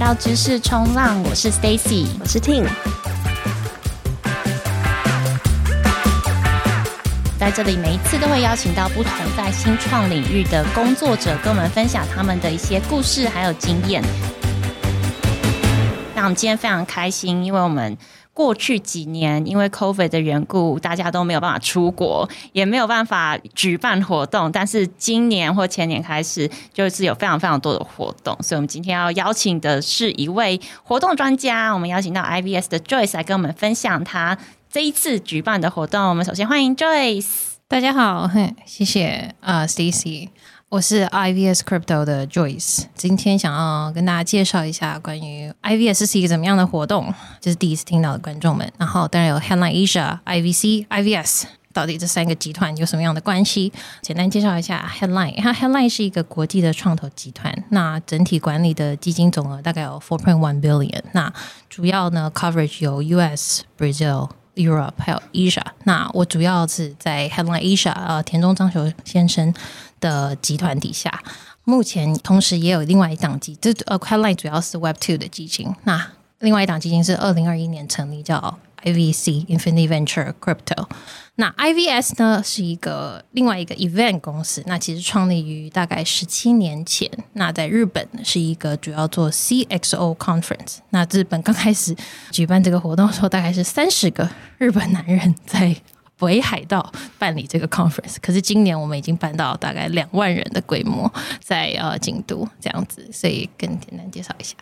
来到知识冲浪，我是 Stacy，我是 Ting。在这里，每一次都会邀请到不同在新创领域的工作者，跟我们分享他们的一些故事还有经验。那我们今天非常开心，因为我们。过去几年，因为 COVID 的缘故，大家都没有办法出国，也没有办法举办活动。但是今年或前年开始，就是有非常非常多的活动。所以，我们今天要邀请的是一位活动专家。我们邀请到 IVS 的 Joyce 来跟我们分享他这一次举办的活动。我们首先欢迎 Joyce。大家好，嘿，谢谢啊，uh，Stacy。我是 IVS Crypto 的 Joyce，今天想要跟大家介绍一下关于 IVS 是一个怎么样的活动，就是第一次听到的观众们。然后当然有 Headline Asia、IVC、IVS，到底这三个集团有什么样的关系？简单介绍一下 Headline，它 Headline 是一个国际的创投集团，那整体管理的基金总额大概有 Four Point One Billion，那主要呢 Coverage 有 US、Brazil。Europe 还有 Asia，那我主要是在 Headline Asia，呃，田中章雄先生的集团底下。目前同时也有另外一档基，这呃 Headline 主要是 Web Two 的基金，那另外一档基金是二零二一年成立，叫 IVC Infinity Venture Crypto。那 IVS 呢是一个另外一个 event 公司，那其实创立于大概十七年前。那在日本是一个主要做 CXO conference。那日本刚开始举办这个活动的时候，大概是三十个日本男人在北海道办理这个 conference。可是今年我们已经办到大概两万人的规模，在呃京都这样子，所以更简单介绍一下。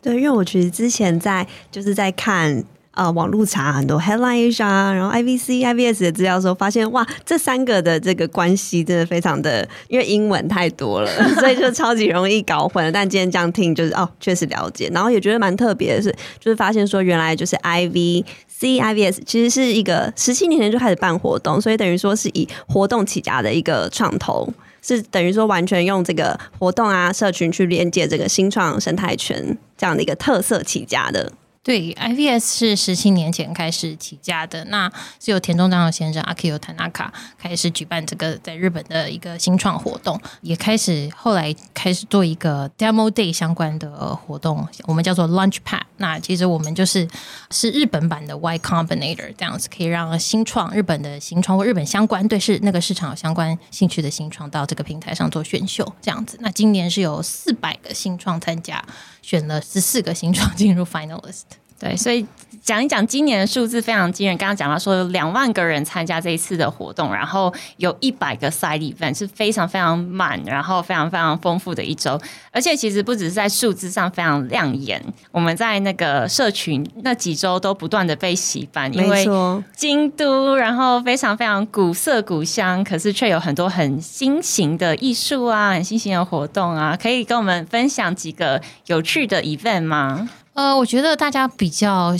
对，因为我其实之前在就是在看。呃，网络查很多 headlines 啊，然后 IVC、IVS 的资料的时候，发现哇，这三个的这个关系真的非常的，因为英文太多了，所以就超级容易搞混了。但今天这样听，就是哦，确实了解，然后也觉得蛮特别的是，就是发现说原来就是 IVC、IVS 其实是一个十七年前就开始办活动，所以等于说是以活动起家的一个创投，是等于说完全用这个活动啊、社群去连接这个新创生态圈这样的一个特色起家的。对，IVS 是十七年前开始起家的，那是由田中章雄先生 Akio Tanaka 开始举办这个在日本的一个新创活动，也开始后来开始做一个 Demo Day 相关的活动，我们叫做 Launchpad。那其实我们就是是日本版的 Y Combinator，这样子可以让新创日本的新创或日本相关对是那个市场有相关兴趣的新创到这个平台上做选秀，这样子。那今年是有四百个新创参加。选了十四个新创进入 finalist，对，所以讲一讲今年的数字非常惊人。刚刚讲到说有两万个人参加这一次的活动，然后有一百个 side event，是非常非常满，然后非常非常丰富的一周。而且其实不只是在数字上非常亮眼，我们在那个社群那几周都不断的被洗版，因为京都，然后非常非常古色古香，可是却有很多很新型的艺术啊，很新型的活动啊，可以跟我们分享几个有趣的 event 吗？呃，我觉得大家比较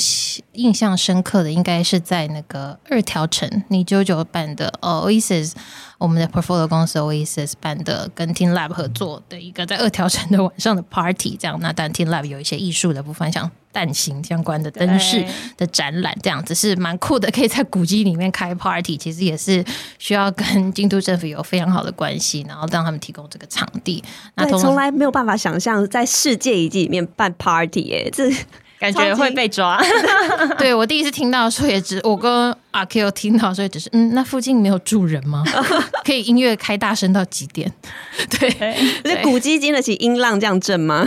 印象深刻的，应该是在那个二条城，你九九办的 Oasis，我们的 Portfolio 公司 Oasis 办的，跟 Team Lab 合作的一个在二条城的晚上的 Party，这样。那但 Team Lab 有一些艺术的部分，像蛋形相关的灯饰的展览，这样子是蛮酷的，可以在古迹里面开 Party，其实也是需要跟京都政府有非常好的关系，然后让他们提供这个场地。那从来没有办法想象在世界遗迹里面办 Party，哎，这。感觉会被抓，对，我第一次听到的时候也只我跟阿 Q 听到，所以只是嗯，那附近没有住人吗？可以音乐开大声到几点？对，那古迹经得起音浪这样震吗？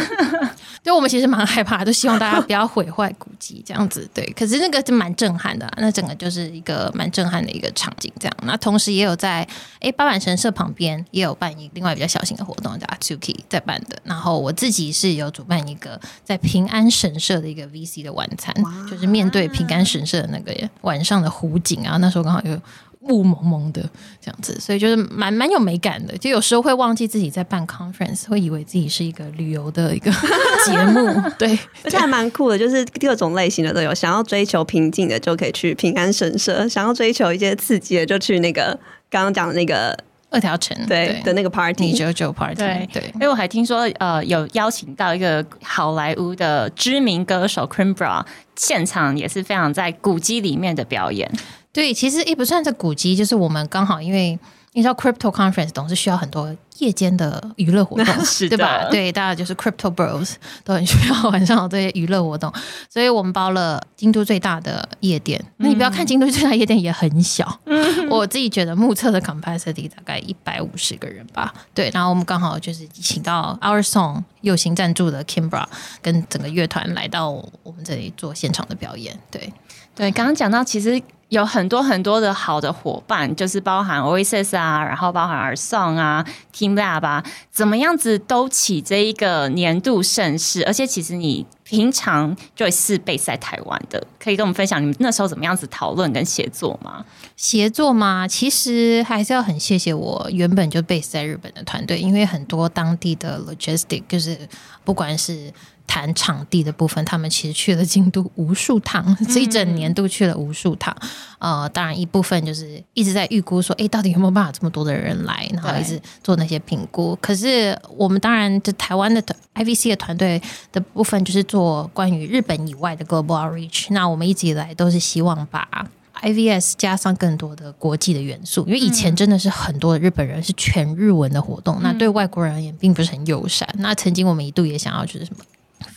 就我们其实蛮害怕，都希望大家不要毁坏古迹这样子。对，可是那个是蛮震撼的，啊，那整个就是一个蛮震撼的一个场景。这样，那同时也有在哎八坂神社旁边也有办一另外比较小型的活动，叫 Atsuki 在办的。然后我自己是有主办一个在平安神社的一个 VC 的晚餐，就是面对平安神社的那个晚上的湖景啊，那时候刚好有。雾蒙蒙的这样子，所以就是蛮蛮有美感的。就有时候会忘记自己在办 conference，会以为自己是一个旅游的一个 节目。对，而且还蛮酷的，就是各种类型的都有。想要追求平静的，就可以去平安神社；想要追求一些刺激的，就去那个刚刚讲的那个二条城对，对的那个 party 九九 party。对对，因为我还听说呃，有邀请到一个好莱坞的知名歌手 c r i m b r a 现场也是非常在古迹里面的表演。对，其实也不算是古迹，就是我们刚好因为你知道 Crypto Conference 总是需要很多夜间的娱乐活动，是对吧？对，大家就是 Crypto Bros 都很需要晚上有这些娱乐活动，所以我们包了京都最大的夜店。嗯、那你不要看京都最大夜店也很小，嗯、我自己觉得目测的 capacity 大概一百五十个人吧。对，然后我们刚好就是请到 Our Song 友情赞助的 Kimbra 跟整个乐团来到我们这里做现场的表演。对，对，刚刚讲到其实。有很多很多的好的伙伴，就是包含 Oasis 啊，然后包含 Our Song 啊，teamLab 啊，怎么样子都起这一个年度盛事。而且其实你平常就是 base 在台湾的，可以跟我们分享你们那时候怎么样子讨论跟协作吗？协作吗？其实还是要很谢谢我原本就 base 在日本的团队，因为很多当地的 logistic 就是不管是。谈场地的部分，他们其实去了京都无数趟，这一整年都去了无数趟。呃，当然一部分就是一直在预估说，哎，到底有没有办法这么多的人来，然后一直做那些评估。可是我们当然，就台湾的 IVC 的团队的部分，就是做关于日本以外的 global outreach。那我们一直以来都是希望把 IVS 加上更多的国际的元素，因为以前真的是很多的日本人是全日文的活动，那对外国人而言并不是很友善。那曾经我们一度也想要就是什么。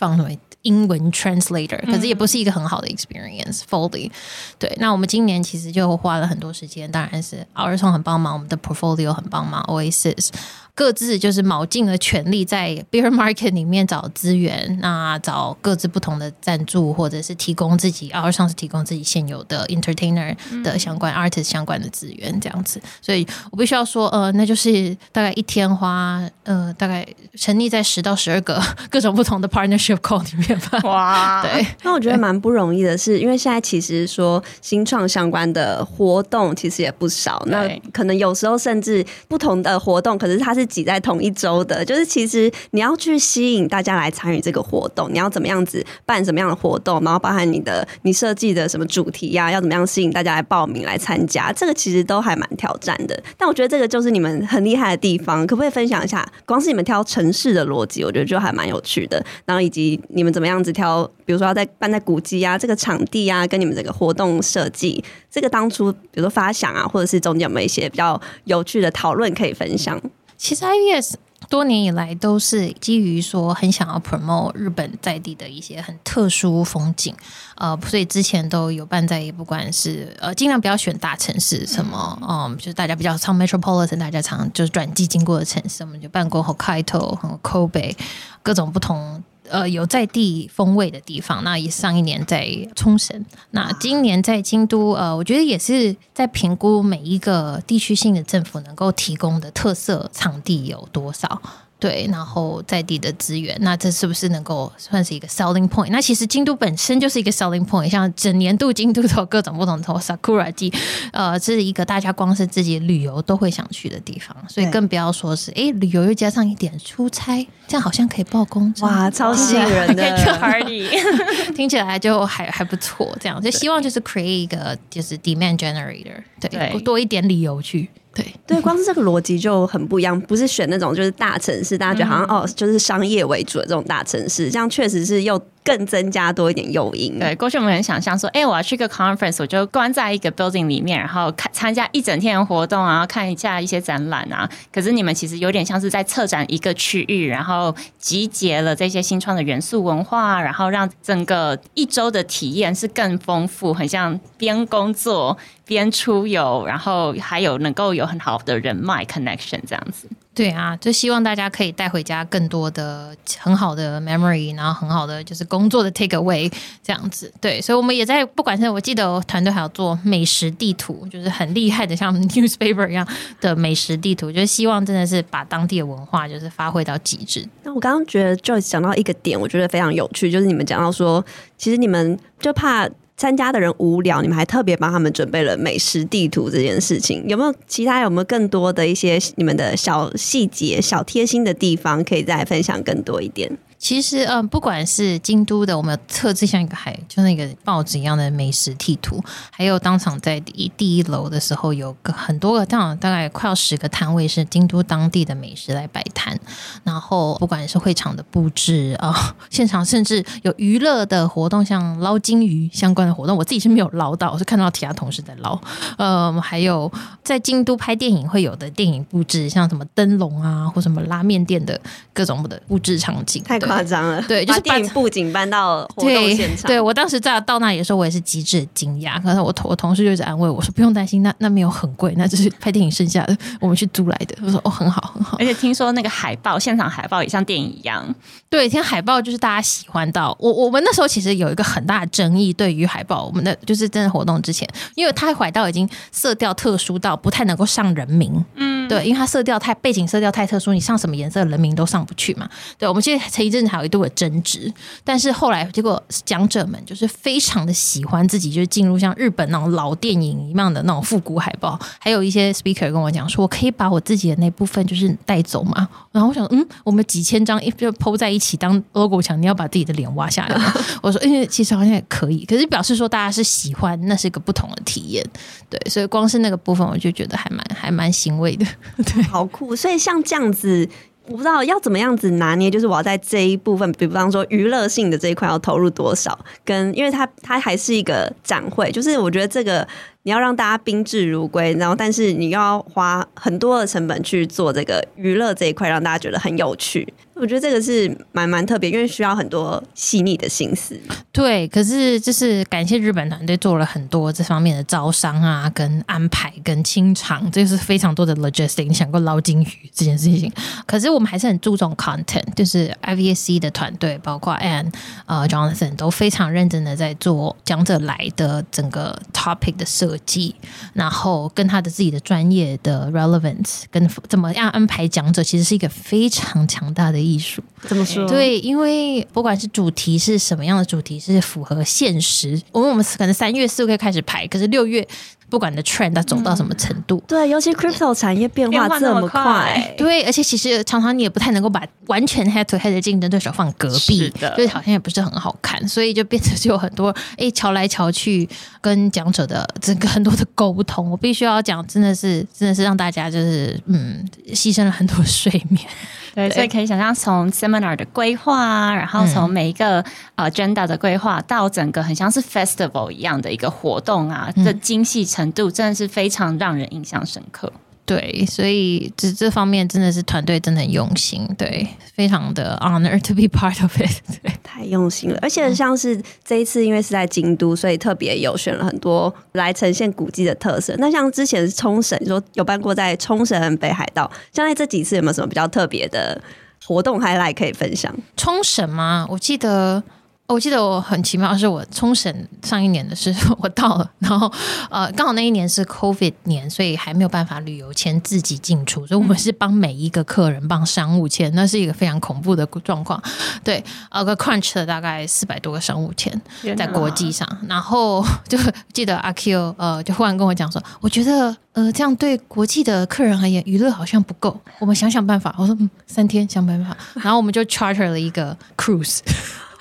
放为英文 translator，可是也不是一个很好的 experience。Fully，对，那我们今年其实就花了很多时间，当然是 Our Song 很帮忙，我们的 portfolio 很帮忙，Oasis。各自就是卯尽了全力在 bear market 里面找资源，那找各自不同的赞助，或者是提供自己，Our Song 是提供自己现有的 entertainer 的相关、嗯、artist 相关的资源这样子。所以我必须要说，呃，那就是大概一天花，呃，大概沉溺在十到十二个 各种不同的 partnership call 里面吧。哇，对。那我觉得蛮不容易的是，是因为现在其实说新创相关的活动其实也不少，那可能有时候甚至不同的活动，可是它是。挤在同一周的，就是其实你要去吸引大家来参与这个活动，你要怎么样子办什么样的活动，然后包含你的你设计的什么主题呀、啊，要怎么样吸引大家来报名来参加，这个其实都还蛮挑战的。但我觉得这个就是你们很厉害的地方，可不可以分享一下？光是你们挑城市的逻辑，我觉得就还蛮有趣的。然后以及你们怎么样子挑，比如说要在办在古迹啊，这个场地啊，跟你们这个活动设计，这个当初比如说发想啊，或者是中间有没有一些比较有趣的讨论可以分享？其实 IVS 多年以来都是基于说很想要 promote 日本在地的一些很特殊风景，呃，所以之前都有办在，不管是呃尽量不要选大城市，什么，嗯，就是大家比较常 metropolitan，大家常就是转机经过的城市，我们就办过 Hokkaido 和 Kobe 各种不同。呃，有在地风味的地方，那也上一年在冲绳，那今年在京都，呃，我觉得也是在评估每一个地区性的政府能够提供的特色场地有多少。对，然后在地的资源，那这是不是能够算是一个 selling point？那其实京都本身就是一个 selling point，像整年度京都都有各种不同的 sakura 季，呃，这是一个大家光是自己旅游都会想去的地方，所以更不要说是哎旅游又加上一点出差，这样好像可以报工资，哇，超吸引人的 party，听起来就还还不错，这样就希望就是 create 一个就是 demand generator，对，对多一点理由去。对 对，光是这个逻辑就很不一样，不是选那种就是大城市，大家觉得好像、嗯、哦，就是商业为主的这种大城市，这样确实是又。更增加多一点诱因。对，过去我们很想象说，哎、我要去个 conference，我就关在一个 building 里面，然后看参加一整天的活动，然后看一下一些展览啊。可是你们其实有点像是在策展一个区域，然后集结了这些新创的元素文化，然后让整个一周的体验是更丰富，很像边工作边出游，然后还有能够有很好的人脉 connection 这样子。对啊，就希望大家可以带回家更多的很好的 memory，然后很好的就是工作的 take away 这样子。对，所以我们也在，不管是我记得团队还有做美食地图，就是很厉害的，像 newspaper 一样的美食地图，就是希望真的是把当地的文化就是发挥到极致。那我刚刚觉得 Joyce 讲到一个点，我觉得非常有趣，就是你们讲到说，其实你们就怕。参加的人无聊，你们还特别帮他们准备了美食地图这件事情，有没有其他有没有更多的一些你们的小细节、小贴心的地方可以再分享更多一点？其实，嗯，不管是京都的，我们有特制像一个海，就那个报纸一样的美食地图，还有当场在第一第一楼的时候，有个很多个，当大概快要十个摊位是京都当地的美食来摆摊。然后，不管是会场的布置啊、现场甚至有娱乐的活动，像捞金鱼相关的活动，我自己是没有捞到，我是看到其他同事在捞。呃，还有在京都拍电影会有的电影布置，像什么灯笼啊，或什么拉面店的各种的布置场景，太 夸张了。对，就是把电影布景搬到活动现场。对，对我当时在到那里的时候，我也是极致惊讶。可是我同我同事就一直安慰我说：“不用担心，那那没有很贵，那就是拍电影剩下的，我们去租来的。”我说：“哦，很好，很好。”而且听说那个海报，现场海报也像电影一样。对，听海报就是大家喜欢到我。我们那时候其实有一个很大的争议，对于海报，我们的就是真的活动之前，因为它海到已经色调特殊到不太能够上人名。嗯，对，因为它色调太背景色调太特殊，你上什么颜色人名都上不去嘛。对，我们其实前一阵子还有一度的争执。但是后来，结果讲者们就是非常的喜欢自己，就是进入像日本那种老电影一样的那种复古海报。还有一些 speaker 跟我讲说，我可以把我自己的那部分就是带走嘛。然后我想，嗯，我们几千张就 po 在一起当 logo 墙，你要把自己的脸挖下来吗？我说，因为其实好像也可以，可是表示说大家是喜欢，那是一个不同的体验。对，所以光是那个部分，我就觉得还蛮还蛮欣慰的。对，好酷。所以像这样子。我不知道要怎么样子拿捏，就是我要在这一部分，比方说娱乐性的这一块要投入多少，跟因为它它还是一个展会，就是我觉得这个。你要让大家宾至如归，然后但是你要花很多的成本去做这个娱乐这一块，让大家觉得很有趣。我觉得这个是蛮蛮特别，因为需要很多细腻的心思。对，可是就是感谢日本团队做了很多这方面的招商啊、跟安排、跟清场，这是非常多的 logistic。你想过捞金鱼这件事情？可是我们还是很注重 content，就是 IVSC 的团队，包括 Anne 呃 Jonathan 都非常认真的在做讲者来的整个 topic 的设。计，然后跟他的自己的专业的 relevance，跟怎么样安排讲者，其实是一个非常强大的艺术。怎么说？对，因为不管是主题是什么样的主题，是符合现实。我们我们可能三月四月开始排，可是六月。不管你的 trend 它走到什么程度，嗯、对，尤其 crypto 产业变化这么快，对，而且其实常常你也不太能够把完全 head to head 的竞争对手放隔壁，所以好像也不是很好看，所以就变成就有很多哎瞧来瞧去，跟讲者的整个很多的沟通，我必须要讲，真的是真的是让大家就是嗯牺牲了很多睡眠。对，所以可以想象，从 seminar 的规划啊，然后从每一个呃 agenda 的规划，到整个很像是 festival 一样的一个活动啊，的精细程度，真的是非常让人印象深刻。对，所以这这方面真的是团队真的很用心，对，非常的 honor to be part of it，对，太用心了。而且像是这一次，因为是在京都，所以特别有选了很多来呈现古迹的特色。那像之前是冲绳，说有办过在冲绳、北海道，像在这几次有没有什么比较特别的活动还来可以分享？冲绳吗？我记得。我记得我很奇妙，是我冲绳上一年的时候 我到了，然后呃刚好那一年是 COVID 年，所以还没有办法旅游签自己进出，所以我们是帮每一个客人帮商务签，那是一个非常恐怖的状况。对，呃个 crunch 了大概四百多个商务签在国际上，然后就记得阿 Q 呃就忽然跟我讲说，我觉得呃这样对国际的客人而言娱乐好像不够，我们想想办法。我说嗯三天想办法，然后我们就 charter 了一个 cruise。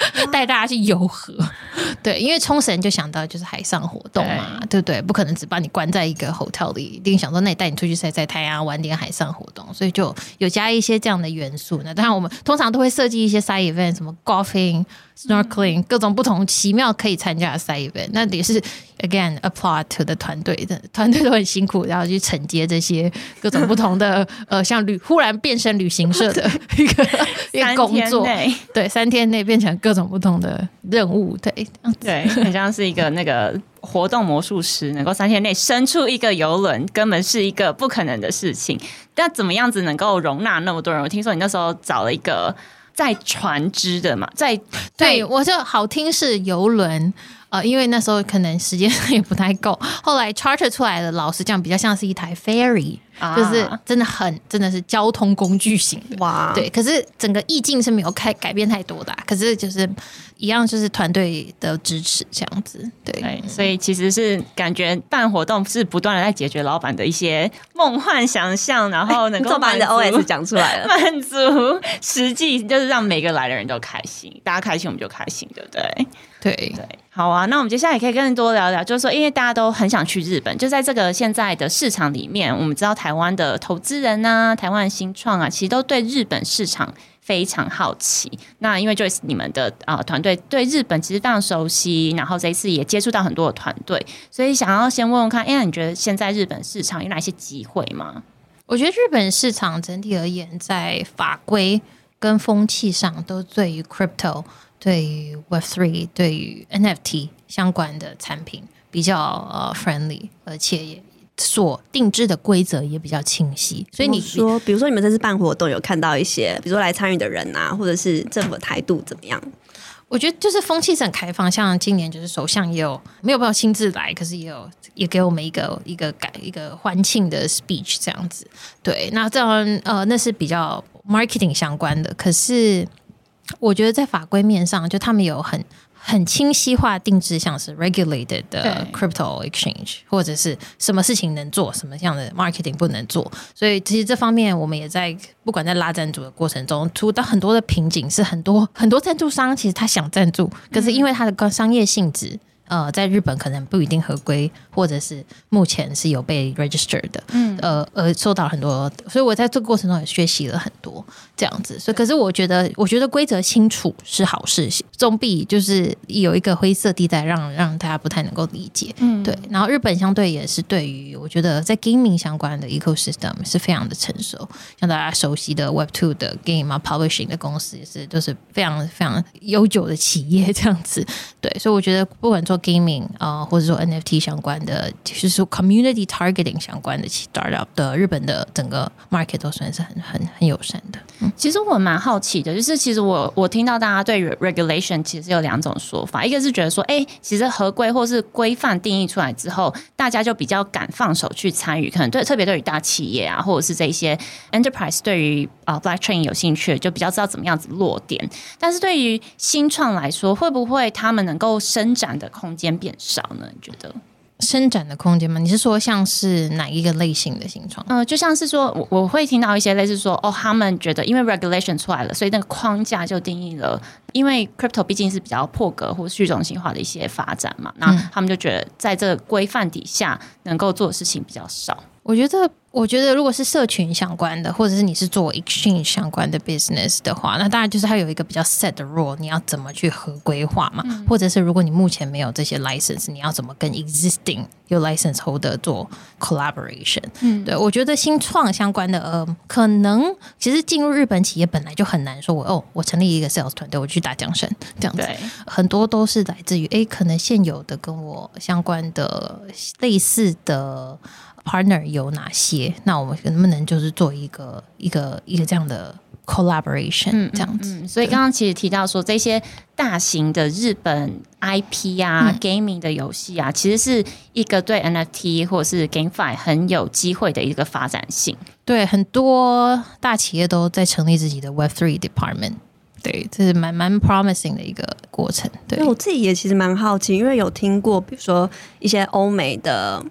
带大家去游河，对，因为冲绳就想到就是海上活动嘛，对不对？不可能只把你关在一个 hotel 里，一定想说那你带你出去晒晒太阳，玩点海上活动，所以就有加一些这样的元素。那当然我们通常都会设计一些 side event，什么 golfing。Snorkeling 各种不同奇妙可以参加的 side event，那也是 again applaud to 的团队的团队都很辛苦，然后去承接这些各种不同的 呃，像旅忽然变身旅行社的 一个一个工作，对，三天内变成各种不同的任务，对，对，很像是一个那个活动魔术师，能够三天内生出一个游轮，根本是一个不可能的事情。但怎么样子能够容纳那么多人？我听说你那时候找了一个。在船只的嘛，在对我就好听是游轮，呃，因为那时候可能时间也不太够，后来 charter 出来的，老实讲比较像是一台 ferry。啊、就是真的很真的是交通工具型的哇，对。可是整个意境是没有开改变太多的、啊，可是就是一样，就是团队的支持这样子，对。对，所以其实是感觉办活动是不断的在解决老板的一些梦幻想象，然后能够把你的 OS 讲出来了，满足实际就是让每个来的人都开心，大家开心我们就开心，对不对？对对，好啊，那我们接下来也可以更多聊聊，就是说，因为大家都很想去日本，就在这个现在的市场里面，我们知道台湾的投资人啊，台湾新创啊，其实都对日本市场非常好奇。那因为就是你们的啊、团队对日本其实非常熟悉，然后这一次也接触到很多的团队，所以想要先问问看，哎，你觉得现在日本市场有哪些机会吗？我觉得日本市场整体而言，在法规跟风气上，都对于 crypto。对于 Web Three、对于 NFT 相关的产品比较呃 friendly，而且也所定制的规则也比较清晰。所以你说，比如说你们这次办活动有看到一些，比如说来参与的人啊，或者是政府的态度怎么样？我觉得就是风气是很开放，像今年就是首相也有没有办法亲自来，可是也有也给我们一个一个改一个欢庆的 speech 这样子。对，那这样呃那是比较 marketing 相关的，可是。我觉得在法规面上，就他们有很很清晰化定制，像是 regulated 的 crypto exchange，或者是什么事情能做，什么样的 marketing 不能做。所以其实这方面我们也在不管在拉赞助的过程中，出到很多的瓶颈，是很多很多赞助商其实他想赞助，可是因为他的商业性质。呃，在日本可能不一定合规，或者是目前是有被 register 的，嗯，呃，呃，受到很多，所以我在这个过程中也学习了很多这样子。所以，可是我觉得，我觉得规则清楚是好事，总比就是有一个灰色地带让，让让大家不太能够理解。嗯，对。然后日本相对也是对于我觉得在 gaming 相关的 ecosystem 是非常的成熟，像大家熟悉的 Web Two 的 game 啊，publishing 的公司也是都是非常非常悠久的企业这样子。对，所以我觉得不管做 gaming 啊、或者说 NFT 相关的，就是说 community targeting 相关的 startup 的日本的整个 market 都算是很很很友善的。嗯，其实我蛮好奇的，就是其实我我听到大家对 regulation 其实有两种说法，一个是觉得说，哎，其实合规或是规范定义出来之后，大家就比较敢放手去参与，可能对特别对于大企业啊，或者是这一些 enterprise 对于啊 blockchain 有兴趣，就比较知道怎么样子落点。但是对于新创来说，会不会他们能够伸展的空间变少呢？你觉得伸展的空间吗？你是说像是哪一个类型的形状？嗯、呃，就像是说，我我会听到一些类似说，哦，他们觉得因为 regulation 出来了，所以那个框架就定义了，因为 crypto 毕竟是比较破格或虚中心化的一些发展嘛，那他们就觉得在这个规范底下能够做的事情比较少。我觉得。我觉得，如果是社群相关的，或者是你是做 exchange 相关的 business 的话，那当然就是它有一个比较 set 的 rule，你要怎么去合规化嘛？嗯、或者是如果你目前没有这些 license，你要怎么跟 existing 有 license holder 做 collaboration？嗯，对，我觉得新创相关的，呃，可能其实进入日本企业本来就很难说我，我哦，我成立一个 sales 团队，我去打江山这样子，很多都是来自于哎，可能现有的跟我相关的类似的。partner 有哪些？那我们能不能就是做一个一个一个这样的 collaboration，嗯，这样子？所以刚刚其实提到说，这些大型的日本 IP 啊、嗯、gaming 的游戏啊，其实是一个对 NFT 或者是 GameFi 很有机会的一个发展性。对，很多大企业都在成立自己的 Web3 department。对，这是蛮蛮 promising 的一个过程。对，我自己也其实蛮好奇，因为有听过，比如说一些欧美的。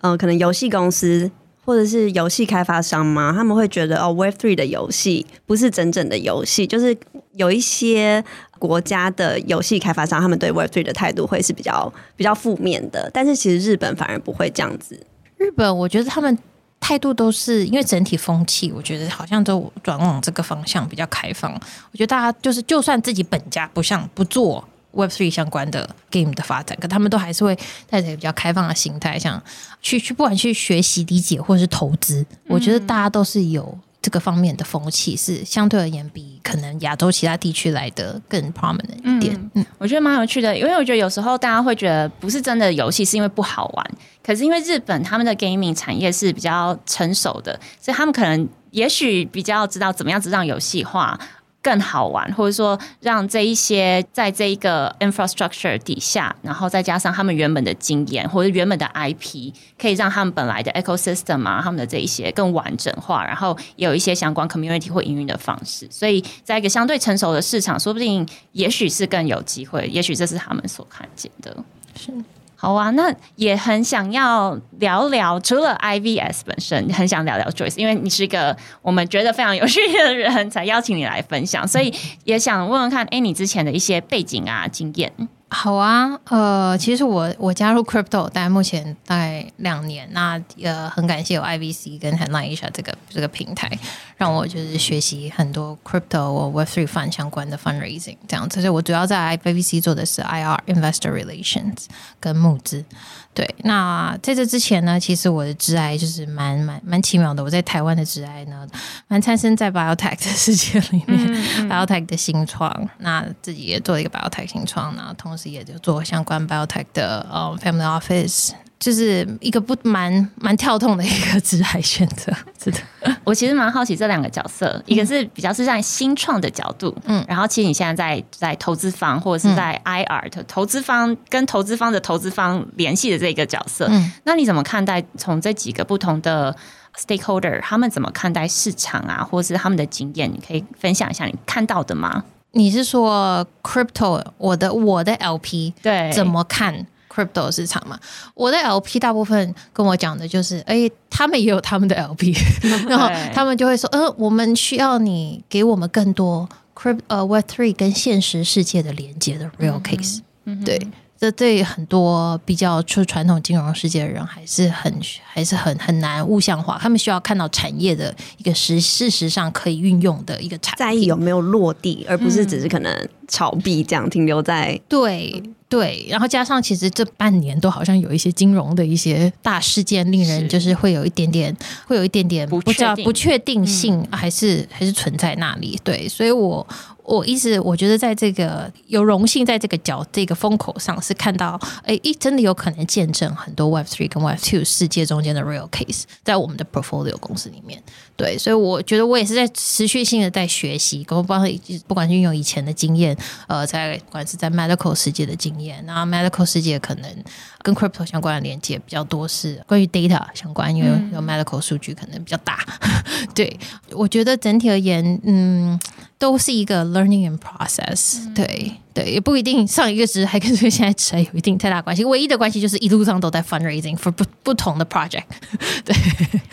嗯、呃，可能游戏公司或者是游戏开发商吗，他们会觉得哦，Web Three 的游戏不是真正的游戏，就是有一些国家的游戏开发商，他们对 Web Three 的态度会是比较比较负面的。但是其实日本反而不会这样子。日本我觉得他们态度都是因为整体风气，我觉得好像都转往这个方向比较开放。我觉得大家就是就算自己本家不像不做。Web3 相关的 game 的发展，可他们都还是会带着比较开放的心态，想去去不管去学习、理解或者是投资，我觉得大家都是有这个方面的风气，是相对而言比可能亚洲其他地区来的更 prominent 一点。嗯，嗯我觉得蛮有趣的，因为我觉得有时候大家会觉得不是真的游戏是因为不好玩，可是因为日本他们的 gaming 产业是比较成熟的，所以他们可能也许比较知道怎么样子让游戏化。更好玩，或者说让这一些在这一个 infrastructure 底下，然后再加上他们原本的经验或者原本的 IP，可以让他们本来的 ecosystem 啊，他们的这一些更完整化，然后有一些相关 community 或营运的方式。所以，在一个相对成熟的市场，说不定也许是更有机会，也许这是他们所看见的。是。好啊，那也很想要聊聊，除了 IVS 本身，很想聊聊 Joyce，因为你是一个我们觉得非常有趣的人，才邀请你来分享，所以也想问问看，哎，你之前的一些背景啊、经验。好啊，呃，其实我我加入 Crypto，但目前大概两年，那呃很感谢有 IVC 跟 Headline Asia 这个这个平台，让我就是学习很多 Crypto 或 Web3 Fund 相关的 Fundraising 这样子，所以我主要在 IVC 做的是 IR Investor Relations 跟募资。对，那在这之前呢，其实我的职涯就是蛮蛮蛮奇妙的。我在台湾的职涯呢，蛮产生在 Biotech 的世界里面，嗯嗯，Biotech 的新创，那自己也做了一个 Biotech 新创，然后同时也就做相关 Biotech 的呃 Family Office。就是一个不蛮蛮跳痛的一个职业选择，是的。我其实蛮好奇这两个角色，嗯、一个是比较是在新创的角度，嗯，然后其实你现在在在投资方或者是在 IR 的投资方跟投资方的投资方联系的这个角色，嗯，那你怎么看待从这几个不同的 stakeholder 他们怎么看待市场啊，或者是他们的经验？你可以分享一下你看到的吗？你是说 crypto 我的我的 LP 对怎么看？crypto 市场嘛，我的 LP 大部分跟我讲的就是，哎、欸，他们也有他们的 LP，然后他们就会说，呃，我们需要你给我们更多 crypto 呃 Web Three 跟现实世界的连接的 real case，嗯，对。这对很多比较出传统金融世界的人还是很还是很很难物象化，他们需要看到产业的一个实事实上可以运用的一个产品，在意有没有落地，而不是只是可能炒币这样停留在、嗯、对对，然后加上其实这半年都好像有一些金融的一些大事件，令人就是会有一点点会有一点点不知道不确定性还是、嗯、还是存在那里，对，所以我。我一直我觉得，在这个有荣幸在这个角这个风口上，是看到哎，一真的有可能见证很多 Web Three 跟 Web Two 世界中间的 real case，在我们的 portfolio 公司里面。对，所以我觉得我也是在持续性的在学习，跟不管不管是运用以前的经验，呃，在不管是在 medical 世界的经验，然后 medical 世界可能跟 crypto 相关的连接比较多，是关于 data 相关，因为有 medical 数据可能比较大。嗯、对，我觉得整体而言，嗯。都是一个 learning and process，、嗯、对对，也不一定上一个职还跟这个现在职还有一定太大关系，唯一的关系就是一路上都在 fundraising for 不不同的 project。对，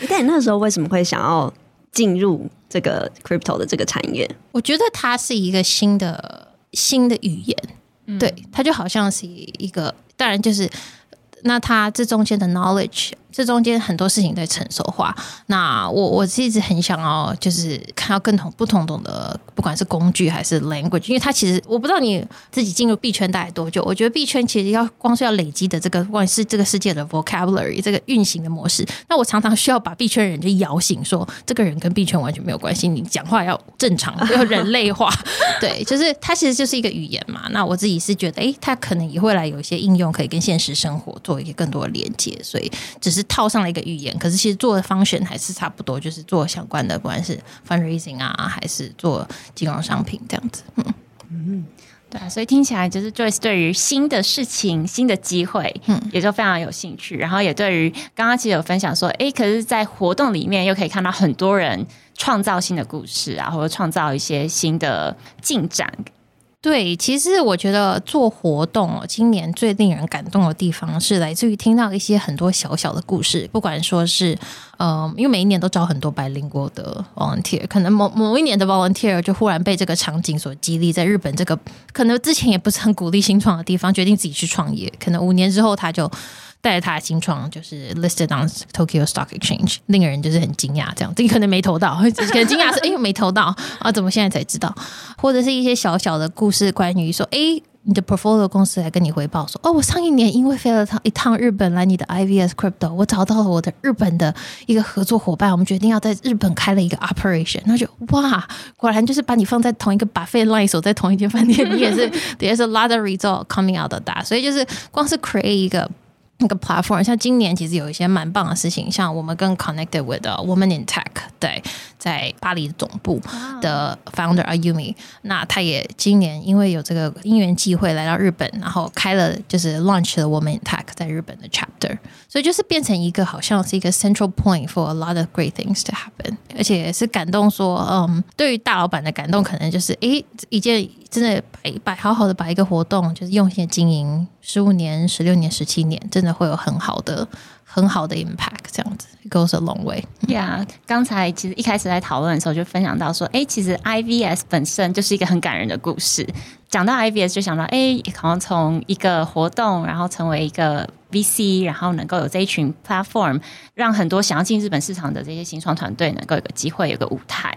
但你那时候为什么会想要进入这个 crypto 的这个产业？我觉得它是一个新的新的语言，嗯、对，它就好像是一个，当然就是那它这中间的 knowledge。这中间很多事情在成熟化。那我我是一直很想要，就是看到更同不同种的，不管是工具还是 language，因为它其实我不知道你自己进入币圈大概多久。我觉得币圈其实要光是要累积的这个，不管是这个世界的 vocabulary，这个运行的模式，那我常常需要把币圈人就摇醒，说这个人跟币圈完全没有关系，你讲话要正常，要人类化。对，就是它其实就是一个语言嘛。那我自己是觉得，哎，它可能也会来有一些应用，可以跟现实生活做一个更多的连接。所以只是。套上了一个语言，可是其实做的 function 还是差不多，就是做相关的，不管是 fundraising 啊，还是做金融商品这样子。嗯嗯，对啊，所以听起来就是 Joyce 对于新的事情、新的机会，嗯，也就非常有兴趣。然后也对于刚刚其实有分享说，哎，可是，在活动里面又可以看到很多人创造新的故事啊，或者创造一些新的进展。对，其实我觉得做活动，今年最令人感动的地方是来自于听到一些很多小小的故事，不管说是，呃，因为每一年都招很多 bilingual 的 volunteer，可能某某一年的 volunteer 就忽然被这个场景所激励，在日本这个 可能之前也不是很鼓励新创的地方，决定自己去创业，可能五年之后他就。带着他的新创就是 listed on Tokyo Stock Exchange，令人就是很惊讶，这样，这可能没投到，可能惊讶是哎没投到啊，怎么现在才知道？或者是一些小小的故事，关于说，哎，你的 portfolio 公司来跟你回报说，哦，我上一年因为飞了趟一趟日本来你的 IVS Crypto，我找到了我的日本的一个合作伙伴，我们决定要在日本开了一个 operation，那就哇，果然就是把你放在同一个 buffet line，守在同一间饭店，你也是 也是 a lot of result coming out of that，所以就是光是 create 一个。那个 platform，像今年其实有一些蛮棒的事情，像我们跟 Connected with Women in Tech 的在在巴黎的总部的 founder Ayumi，那他也今年因为有这个因缘际会来到日本，然后开了就是 launch 了 in Tech 在日本的 chapter，所以就是变成一个好像是一个 central point for a lot of great things to happen，而且也是感动说，嗯，对于大老板的感动可能就是，诶，一件真的摆摆好好的把一个活动就是用心经营十五年、十六年、十七年，真的会有很好的。很好的 impact，这样子 It goes a long way。Yeah，刚才其实一开始在讨论的时候就分享到说，哎，其实 IVS 本身就是一个很感人的故事。讲到 IVS 就想到，哎，好像从一个活动，然后成为一个 VC，然后能够有这一群 platform，让很多想要进日本市场的这些新创团队能够有个机会，有个舞台。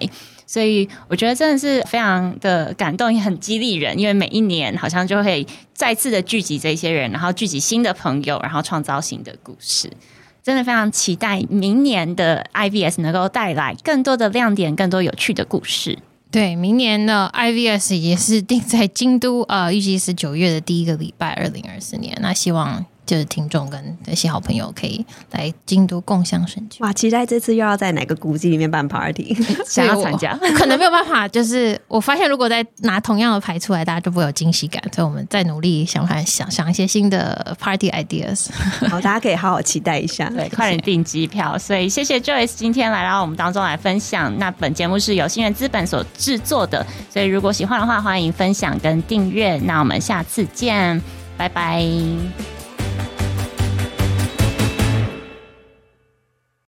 所以我觉得真的是非常的感动，也很激励人。因为每一年好像就会再次的聚集这些人，然后聚集新的朋友，然后创造新的故事。真的非常期待明年的 IVS 能够带来更多的亮点，更多有趣的故事。对，明年的 IVS 也是定在京都，呃，预计是九月的第一个礼拜，二零二四年。那希望。就是听众跟这些好朋友可以来京都共享盛举。哇，期待这次又要在哪个古迹里面办 party，想要参加，可能没有办法。就是我发现，如果再拿同样的牌出来，大家就不会有惊喜感。所以我们再努力想看，想想一些新的 party ideas。好，大家可以好好期待一下，对，快点订机票。所以谢谢 Joyce 今天来到我们当中来分享。那本节目是由新人资本所制作的，所以如果喜欢的话，欢迎分享跟订阅。那我们下次见，拜拜。